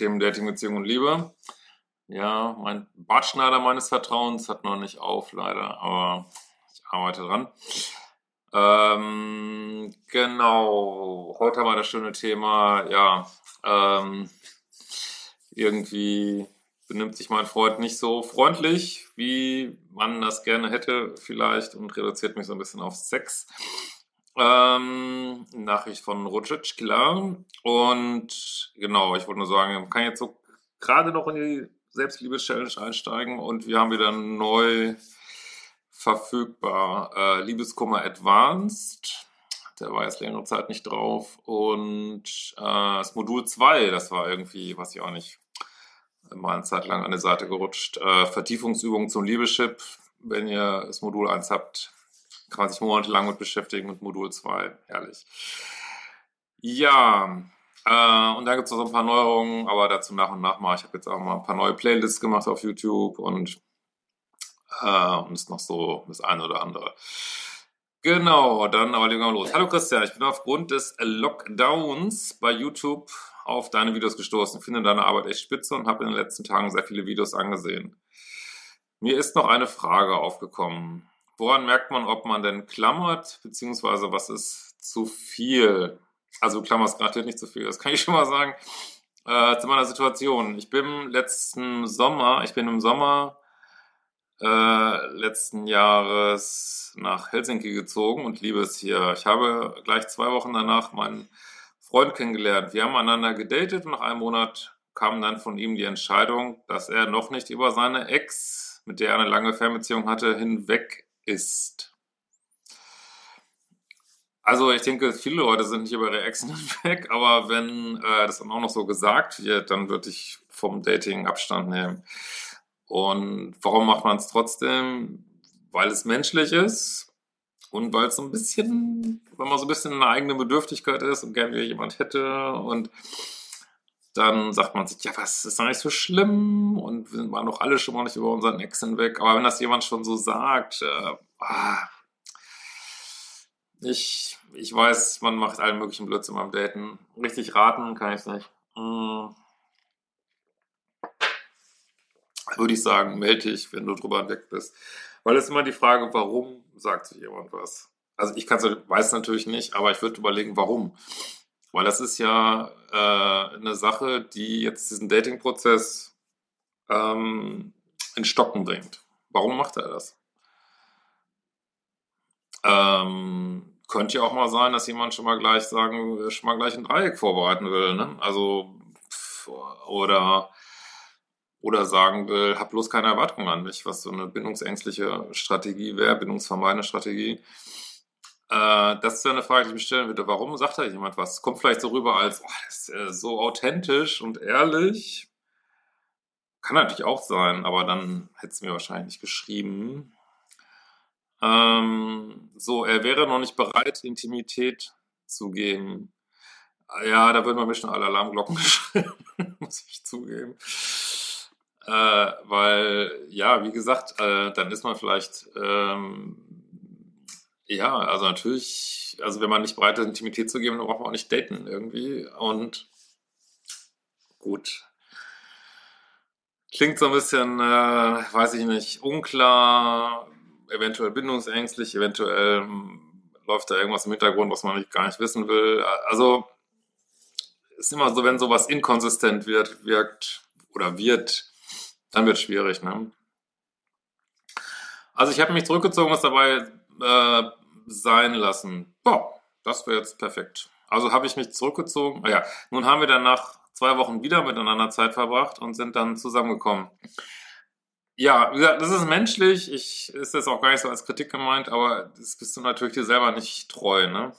Themen Dating, Beziehung und Liebe. Ja, mein Bartschneider meines Vertrauens hat noch nicht auf, leider, aber ich arbeite dran. Ähm, genau, heute haben wir das schöne Thema, ja, ähm, irgendwie benimmt sich mein Freund nicht so freundlich, wie man das gerne hätte vielleicht und reduziert mich so ein bisschen auf Sex. Ähm, Nachricht von Rucic, klar. Und genau, ich wollte nur sagen, man kann jetzt so gerade noch in die Selbstliebe-Challenge einsteigen und wir haben wieder neu verfügbar äh, Liebeskummer Advanced. Der war jetzt längere Zeit nicht drauf. Und äh, das Modul 2, das war irgendwie, weiß ich auch nicht, mal eine Zeit lang an der Seite gerutscht. Äh, Vertiefungsübungen zum Liebeschip. Wenn ihr das Modul 1 habt, kann man sich monatelang mit beschäftigen mit Modul 2. Herrlich. Ja, äh, und dann gibt es noch so ein paar Neuerungen, aber dazu nach und nach mal. Ich habe jetzt auch mal ein paar neue Playlists gemacht auf YouTube und, äh, und ist noch so das eine oder andere. Genau, dann aber legen wir los. Hallo Christian, ich bin aufgrund des Lockdowns bei YouTube auf deine Videos gestoßen, finde deine Arbeit echt spitze und habe in den letzten Tagen sehr viele Videos angesehen. Mir ist noch eine Frage aufgekommen. Woran merkt man, ob man denn klammert, beziehungsweise was ist zu viel? Also klammerst gerade nicht zu viel, das kann ich schon mal sagen. Äh, zu meiner Situation. Ich bin letzten Sommer, ich bin im Sommer äh, letzten Jahres nach Helsinki gezogen und liebe es hier. Ich habe gleich zwei Wochen danach meinen Freund kennengelernt. Wir haben einander gedatet und nach einem Monat kam dann von ihm die Entscheidung, dass er noch nicht über seine Ex, mit der er eine lange Fernbeziehung hatte, hinweg ist. Also ich denke, viele Leute sind nicht über ihre Exen hinweg, aber wenn äh, das dann auch noch so gesagt wird, dann würde ich vom Dating Abstand nehmen. Und warum macht man es trotzdem? Weil es menschlich ist und weil es so ein bisschen, wenn man so ein bisschen eine eigene Bedürftigkeit ist und gerne jemand hätte und dann sagt man sich, ja, was ist doch nicht so schlimm und wir waren doch alle schon mal nicht über unseren Ex hinweg. Aber wenn das jemand schon so sagt, äh, ah, ich, ich weiß, man macht allen möglichen Blödsinn beim Daten. Richtig raten kann ich nicht. Hm. Würde ich sagen, melde dich, wenn du drüber hinweg bist. Weil es immer die Frage, warum sagt sich jemand was? Also ich kann's, weiß natürlich nicht, aber ich würde überlegen, warum. Weil das ist ja äh, eine Sache, die jetzt diesen Dating-Prozess ähm, in Stocken bringt. Warum macht er das? Ähm, könnte ja auch mal sein, dass jemand schon mal gleich sagen, schon mal gleich ein Dreieck vorbereiten will, ne? Also oder oder sagen will, hab bloß keine Erwartungen an mich, was so eine bindungsängstliche Strategie wäre, bindungsvermeidende Strategie. Äh, das ist ja eine Frage, die ich mir stellen würde. Warum sagt da jemand was? Kommt vielleicht so rüber als, oh, das ist äh, so authentisch und ehrlich. Kann natürlich auch sein, aber dann hätte es mir wahrscheinlich nicht geschrieben. Ähm, so, er wäre noch nicht bereit, Intimität zu geben. Ja, da würden wir mir schon alle Alarmglocken geschrieben, muss ich zugeben. Äh, weil, ja, wie gesagt, äh, dann ist man vielleicht, ähm, ja, also natürlich, also wenn man nicht bereit ist, Intimität zu geben, dann braucht man auch nicht daten irgendwie. Und gut. Klingt so ein bisschen, äh, weiß ich nicht, unklar, eventuell bindungsängstlich, eventuell hm, läuft da irgendwas im Hintergrund, was man nicht, gar nicht wissen will. Also ist immer so, wenn sowas inkonsistent wird, wirkt oder wird, dann wird es schwierig, ne? Also ich habe mich zurückgezogen, was dabei äh, sein lassen. Boah, das wäre jetzt perfekt. Also habe ich mich zurückgezogen. Ah ja, nun haben wir dann nach zwei Wochen wieder miteinander Zeit verbracht und sind dann zusammengekommen. Ja, wie gesagt, das ist menschlich. Ich ist das auch gar nicht so als Kritik gemeint, aber das bist du natürlich dir selber nicht treu, ne?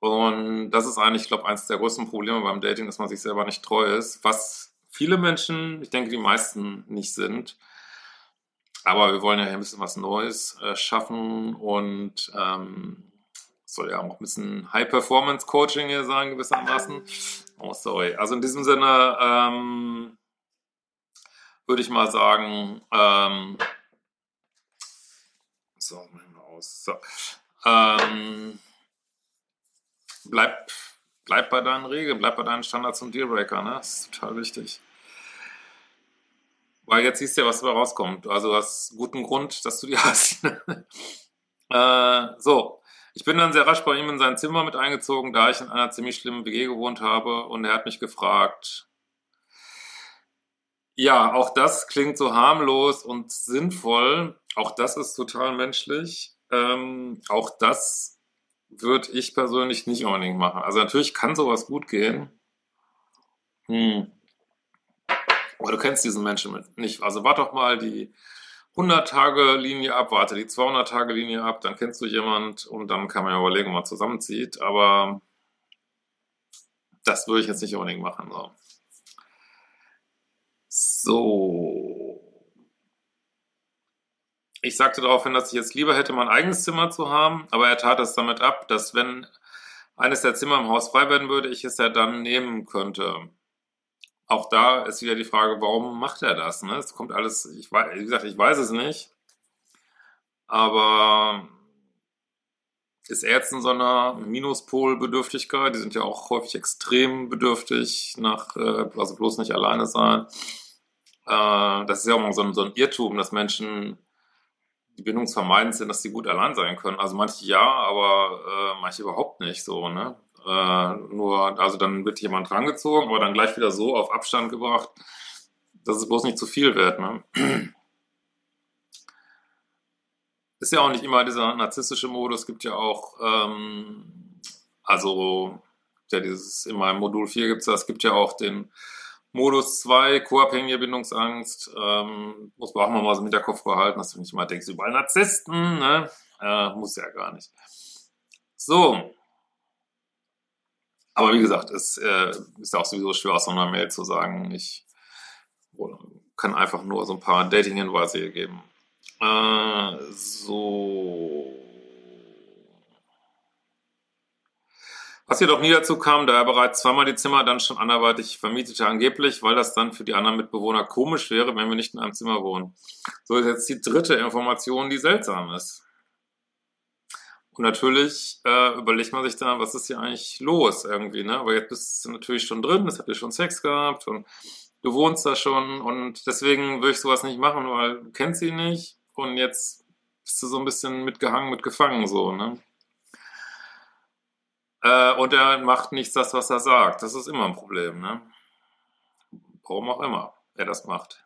Und das ist eigentlich, ich glaube, eines der größten Probleme beim Dating, dass man sich selber nicht treu ist, was viele Menschen, ich denke die meisten nicht sind. Aber wir wollen ja ein bisschen was Neues äh, schaffen und ähm, soll ja auch ein bisschen High-Performance-Coaching hier sein, gewissermaßen. Oh, sorry. Also in diesem Sinne ähm, würde ich mal sagen, ähm, so, aus. So. Ähm, bleib bleib bei deinen Regeln, bleib bei deinen Standards und Dealbreaker, ne? Das ist total wichtig. Weil jetzt siehst du ja, was dabei rauskommt. Also du hast guten Grund, dass du die hast. äh, so, ich bin dann sehr rasch bei ihm in sein Zimmer mit eingezogen, da ich in einer ziemlich schlimmen WG gewohnt habe und er hat mich gefragt, ja, auch das klingt so harmlos und sinnvoll. Auch das ist total menschlich. Ähm, auch das würde ich persönlich nicht unbedingt machen. Also natürlich kann sowas gut gehen. Hm. Aber du kennst diesen Menschen nicht. Also warte doch mal die 100-Tage-Linie ab, warte die 200-Tage-Linie ab, dann kennst du jemand und dann kann man ja überlegen, ob man zusammenzieht. Aber das würde ich jetzt nicht unbedingt machen. So. So. Ich sagte daraufhin, dass ich jetzt lieber hätte, mein eigenes Zimmer zu haben, aber er tat es damit ab, dass wenn eines der Zimmer im Haus frei werden würde, ich es ja dann nehmen könnte. Auch da ist wieder die Frage, warum macht er das? Ne? Es kommt alles, ich weiß, wie gesagt, ich weiß es nicht. Aber ist er jetzt in so einer Minuspolbedürftigkeit? Die sind ja auch häufig extrem bedürftig nach, äh, also bloß nicht alleine sein. Äh, das ist ja auch mal so ein, so ein Irrtum, dass Menschen die bindungsvermeidend sind, dass sie gut allein sein können. Also manche ja, aber äh, manche überhaupt nicht so, ne? Äh, nur, also dann wird jemand rangezogen, aber dann gleich wieder so auf Abstand gebracht, dass es bloß nicht zu viel wird, ne? Ist ja auch nicht immer dieser narzisstische Modus, es gibt ja auch, ähm, also, ja, dieses, in meinem Modul 4 gibt es das, gibt ja auch den Modus 2, co-abhängige Bindungsangst, ähm, muss man auch mal so mit der Kopf behalten, dass du nicht mal denkst, überall Narzissten, ne? Äh, muss ja gar nicht. So. Aber wie gesagt, es äh, ist ja auch sowieso schwer aus so einer Mail zu sagen, ich kann einfach nur so ein paar Dating-Hinweise hier geben. Äh, so. Was jedoch nie dazu kam, da er bereits zweimal die Zimmer dann schon anderweitig vermietete, angeblich, weil das dann für die anderen Mitbewohner komisch wäre, wenn wir nicht in einem Zimmer wohnen. So ist jetzt die dritte Information, die seltsam ist. Und natürlich äh, überlegt man sich dann, was ist hier eigentlich los irgendwie, ne? Aber jetzt bist du natürlich schon drin, jetzt habt ihr schon Sex gehabt und du wohnst da schon und deswegen würde ich sowas nicht machen, weil du kennst sie nicht und jetzt bist du so ein bisschen mitgehangen, mitgefangen, so, ne? Äh, und er macht nichts das, was er sagt. Das ist immer ein Problem, ne? Warum auch immer er das macht.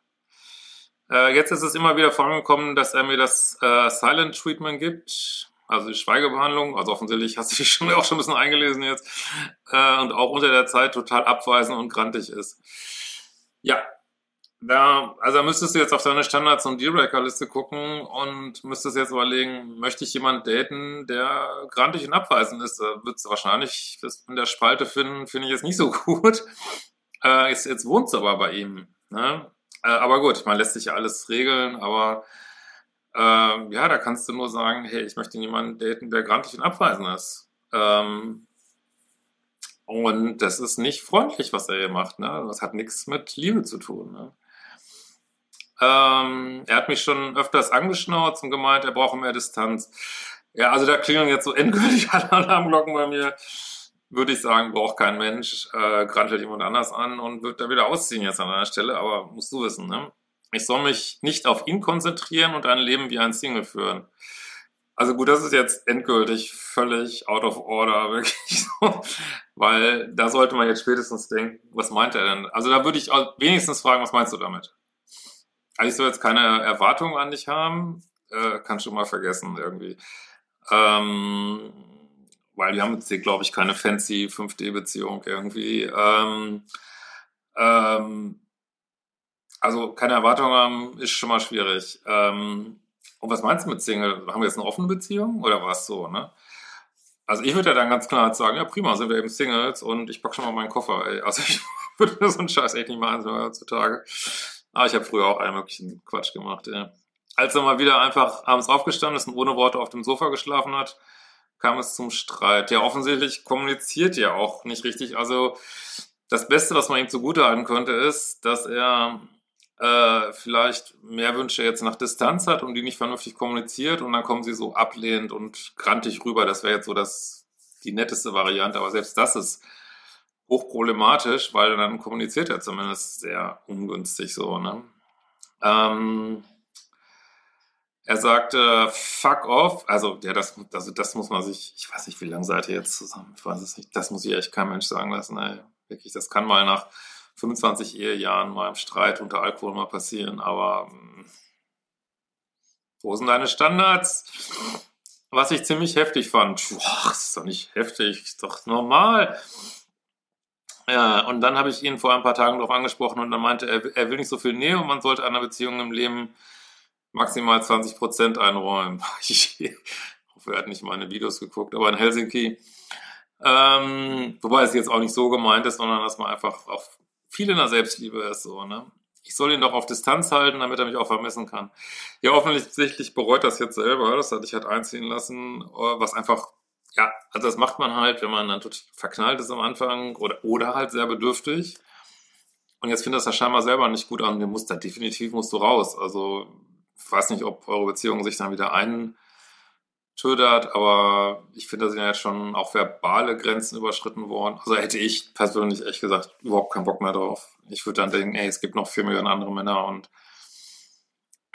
Äh, jetzt ist es immer wieder vorangekommen, dass er mir das äh, Silent Treatment gibt, also die Schweigebehandlung. Also offensichtlich hast du dich schon, auch schon ein bisschen eingelesen jetzt. Äh, und auch unter der Zeit total abweisend und grantig ist. Ja, da, also da müsstest du jetzt auf deine Standards- und Dealbreaker-Liste gucken und müsstest jetzt überlegen, möchte ich jemanden daten, der grantig und abweisend ist? Da würdest du wahrscheinlich das in der Spalte finden, finde ich jetzt nicht so gut. Äh, jetzt, jetzt wohnst du aber bei ihm. Ne? Äh, aber gut, man lässt sich ja alles regeln, aber äh, ja, da kannst du nur sagen, hey, ich möchte jemanden daten, der grantig und abweisend ist. Ähm, und das ist nicht freundlich, was er hier macht. Ne? Das hat nichts mit Liebe zu tun. Ne? Ähm, er hat mich schon öfters angeschnauzt und gemeint, er brauche mehr Distanz. Ja, also da klingeln jetzt so endgültig alle Alarmglocken bei mir. Würde ich sagen, braucht kein Mensch, äh, grantelt jemand anders an und wird da wieder ausziehen jetzt an einer Stelle, aber musst du wissen, ne? Ich soll mich nicht auf ihn konzentrieren und ein Leben wie ein Single führen. Also gut, das ist jetzt endgültig völlig out of order, wirklich so. Weil da sollte man jetzt spätestens denken, was meint er denn? Also da würde ich wenigstens fragen, was meinst du damit? Also ich soll jetzt keine Erwartungen an dich haben, äh, kannst du mal vergessen irgendwie. Ähm, weil wir haben jetzt hier, glaube ich, keine fancy 5D-Beziehung irgendwie. Ähm, ähm, also keine Erwartungen haben ist schon mal schwierig. Ähm, und was meinst du mit Single? Haben wir jetzt eine offene Beziehung oder was so, ne? Also ich würde ja dann ganz klar sagen, ja prima, sind wir eben Singles und ich packe schon mal meinen Koffer, ey. Also ich würde so einen Scheiß echt nicht machen heutzutage. Aber ich habe früher auch allen möglichen Quatsch gemacht. Ja. Als er mal wieder einfach abends aufgestanden ist und ohne Worte auf dem Sofa geschlafen hat, kam es zum Streit. Ja, offensichtlich kommuniziert er auch nicht richtig. Also das Beste, was man ihm zugute halten könnte, ist, dass er äh, vielleicht mehr Wünsche jetzt nach Distanz hat und die nicht vernünftig kommuniziert und dann kommen sie so ablehnend und grantig rüber. Das wäre jetzt so das, die netteste Variante, aber selbst das ist hochproblematisch, weil dann kommuniziert er zumindest sehr ungünstig so. Ne? Ähm, er sagte, fuck off. Also, ja, das, also das muss man sich, ich weiß nicht, wie lange seid ihr jetzt zusammen? Ich weiß es nicht. Das muss ich echt kein Mensch sagen lassen. Ey. Wirklich, das kann mal nach 25 Ehejahren mal im Streit unter Alkohol mal passieren, aber hm, wo sind deine Standards? Was ich ziemlich heftig fand. Boah, ist doch nicht heftig, ist doch normal. Ja, und dann habe ich ihn vor ein paar Tagen darauf angesprochen und dann meinte er, er will nicht so viel Nähe und man sollte einer Beziehung im Leben maximal 20 Prozent einräumen. Ich hoffe, er hat nicht meine Videos geguckt, aber in Helsinki. Ähm, wobei es jetzt auch nicht so gemeint ist, sondern dass man einfach auch viel in der Selbstliebe ist, so, ne? Ich soll ihn doch auf Distanz halten, damit er mich auch vermissen kann. Ja, offensichtlich bereut das jetzt selber. Das hatte ich halt einziehen lassen, was einfach, ja, also das macht man halt, wenn man dann verknallt ist am Anfang oder, oder halt sehr bedürftig. Und jetzt findet das ja scheinbar selber nicht gut an. Du musst da definitiv musst du raus. Also ich weiß nicht, ob eure Beziehung sich dann wieder eintödert, aber ich finde, da sind ja jetzt schon auch verbale Grenzen überschritten worden. Also hätte ich persönlich echt gesagt, überhaupt keinen Bock mehr drauf. Ich würde dann denken, ey, es gibt noch vier Millionen andere Männer und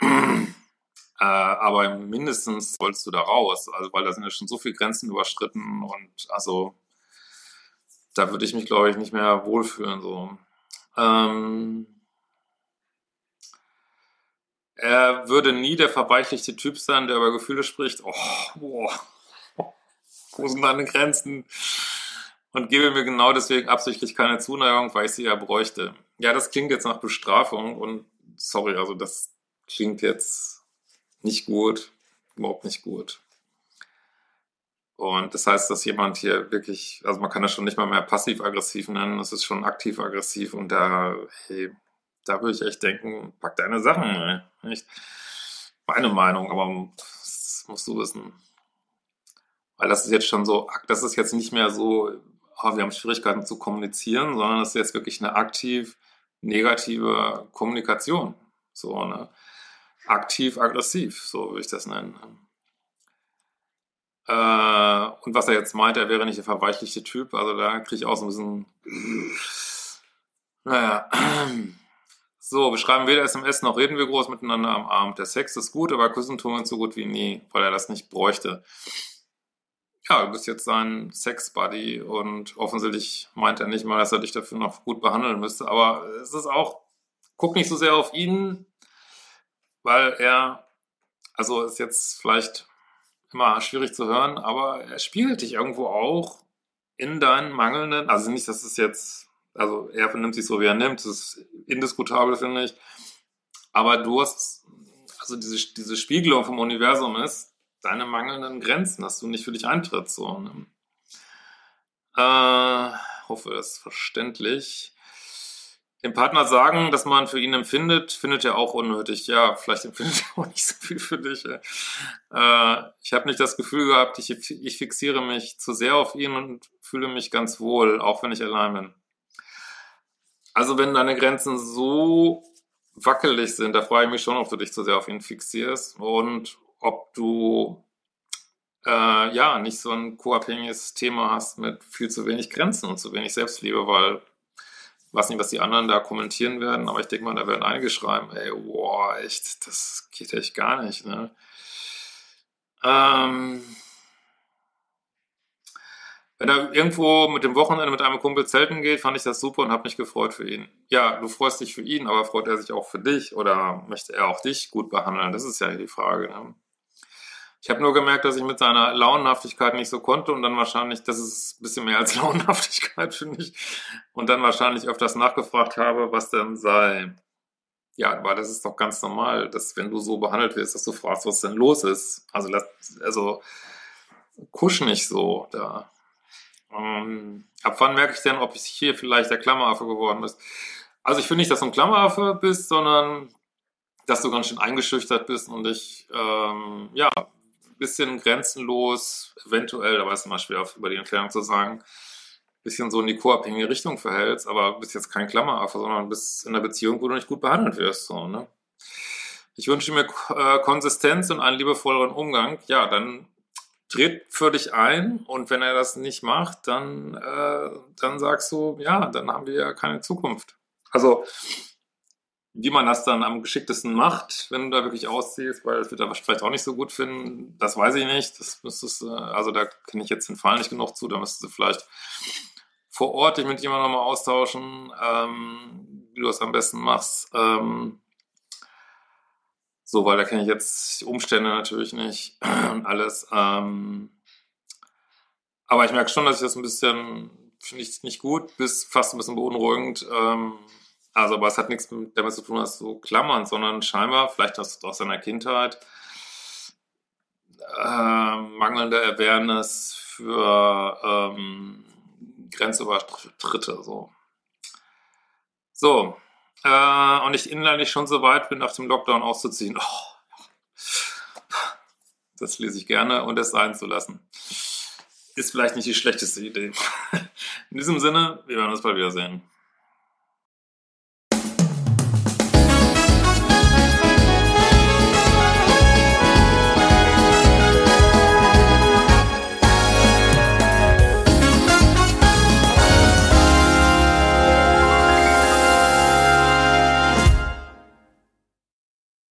äh, aber mindestens sollst du da raus, also weil da sind ja schon so viele Grenzen überschritten und also da würde ich mich, glaube ich, nicht mehr wohlfühlen. So. Ähm, er würde nie der verweichlichte Typ sein, der über Gefühle spricht. Oh, boah. Wo sind deine Grenzen? Und gebe mir genau deswegen absichtlich keine Zuneigung, weil ich sie ja bräuchte. Ja, das klingt jetzt nach Bestrafung und sorry, also das klingt jetzt nicht gut, überhaupt nicht gut. Und das heißt, dass jemand hier wirklich, also man kann das schon nicht mal mehr passiv-aggressiv nennen, das ist schon aktiv-aggressiv und da, hey, da würde ich echt denken, pack deine Sachen. Nicht meine Meinung, aber das musst du wissen. Weil das ist jetzt schon so, das ist jetzt nicht mehr so, oh, wir haben Schwierigkeiten zu kommunizieren, sondern das ist jetzt wirklich eine aktiv negative Kommunikation. So, ne? Aktiv-aggressiv, so würde ich das nennen. Äh, und was er jetzt meint, er wäre nicht der verweichlichte Typ, also da kriege ich auch so ein bisschen, naja, so, wir schreiben weder SMS noch reden wir groß miteinander am Abend. Der Sex ist gut, aber küssen tun wir so gut wie nie, weil er das nicht bräuchte. Ja, du bist jetzt sein Sex-Buddy und offensichtlich meint er nicht mal, dass er dich dafür noch gut behandeln müsste. Aber es ist auch, guck nicht so sehr auf ihn, weil er, also ist jetzt vielleicht immer schwierig zu hören, aber er spiegelt dich irgendwo auch in deinen mangelnden, also nicht, dass es jetzt also er vernimmt sich so, wie er nimmt. Das ist indiskutabel, finde ich. Aber du hast, also diese, diese Spiegelung vom Universum ist deine mangelnden Grenzen, dass du nicht für dich eintrittst. So, ne? äh, hoffe, das ist verständlich. Dem Partner sagen, dass man für ihn empfindet, findet er auch unnötig. Ja, vielleicht empfindet er auch nicht so viel für dich. Äh, ich habe nicht das Gefühl gehabt, ich, ich fixiere mich zu sehr auf ihn und fühle mich ganz wohl, auch wenn ich allein bin. Also wenn deine Grenzen so wackelig sind, da frage ich mich schon, ob du dich zu sehr auf ihn fixierst und ob du äh, ja nicht so ein co-abhängiges Thema hast mit viel zu wenig Grenzen und zu wenig Selbstliebe, weil ich weiß nicht, was die anderen da kommentieren werden, aber ich denke mal, da werden einige schreiben, ey, boah, echt, das geht echt gar nicht, ne? Ähm, wenn er irgendwo mit dem Wochenende mit einem Kumpel zelten geht, fand ich das super und habe mich gefreut für ihn. Ja, du freust dich für ihn, aber freut er sich auch für dich oder möchte er auch dich gut behandeln? Das ist ja die Frage. Ne? Ich habe nur gemerkt, dass ich mit seiner Launenhaftigkeit nicht so konnte und dann wahrscheinlich, das ist ein bisschen mehr als Launenhaftigkeit, finde ich, und dann wahrscheinlich öfters nachgefragt habe, was denn sei. Ja, aber das ist doch ganz normal, dass wenn du so behandelt wirst, dass du fragst, was denn los ist. Also, also kusch nicht so da. Ähm, ab wann merke ich denn, ob ich hier vielleicht der Klammeraffe geworden bist? Also ich finde nicht, dass du ein Klammeraffe bist, sondern dass du ganz schön eingeschüchtert bist und dich, ähm, ja, ein bisschen grenzenlos, eventuell, da war es immer schwer, über die Entfernung zu sagen, ein bisschen so in die co-abhängige Richtung verhältst, aber bist jetzt kein Klammeraffe, sondern bist in einer Beziehung, wo du nicht gut behandelt wirst, so, ne? Ich wünsche mir äh, Konsistenz und einen liebevolleren Umgang. Ja, dann tritt für dich ein und wenn er das nicht macht, dann, äh, dann sagst du, ja, dann haben wir ja keine Zukunft. Also, wie man das dann am geschicktesten macht, wenn du da wirklich ausziehst, weil das wird er vielleicht auch nicht so gut finden, das weiß ich nicht. Das müsstest, äh, also da kenne ich jetzt den Fall nicht genug zu, da müsstest du vielleicht vor Ort dich mit jemandem nochmal austauschen, ähm, wie du das am besten machst. Ähm, so, weil da kenne ich jetzt Umstände natürlich nicht und alles. Ähm, aber ich merke schon, dass ich das ein bisschen, finde ich nicht gut, bis fast ein bisschen beunruhigend. Ähm, also, aber es hat nichts damit zu tun, dass du klammern, sondern scheinbar, vielleicht hast du aus deiner Kindheit, äh, mangelnde Awareness für ähm, Grenzübertritte. So. So, äh, und ich innerlich schon so weit bin, nach dem Lockdown auszuziehen. Oh, das lese ich gerne und es sein zu lassen. Ist vielleicht nicht die schlechteste Idee. In diesem Sinne, wir werden uns bald wiedersehen.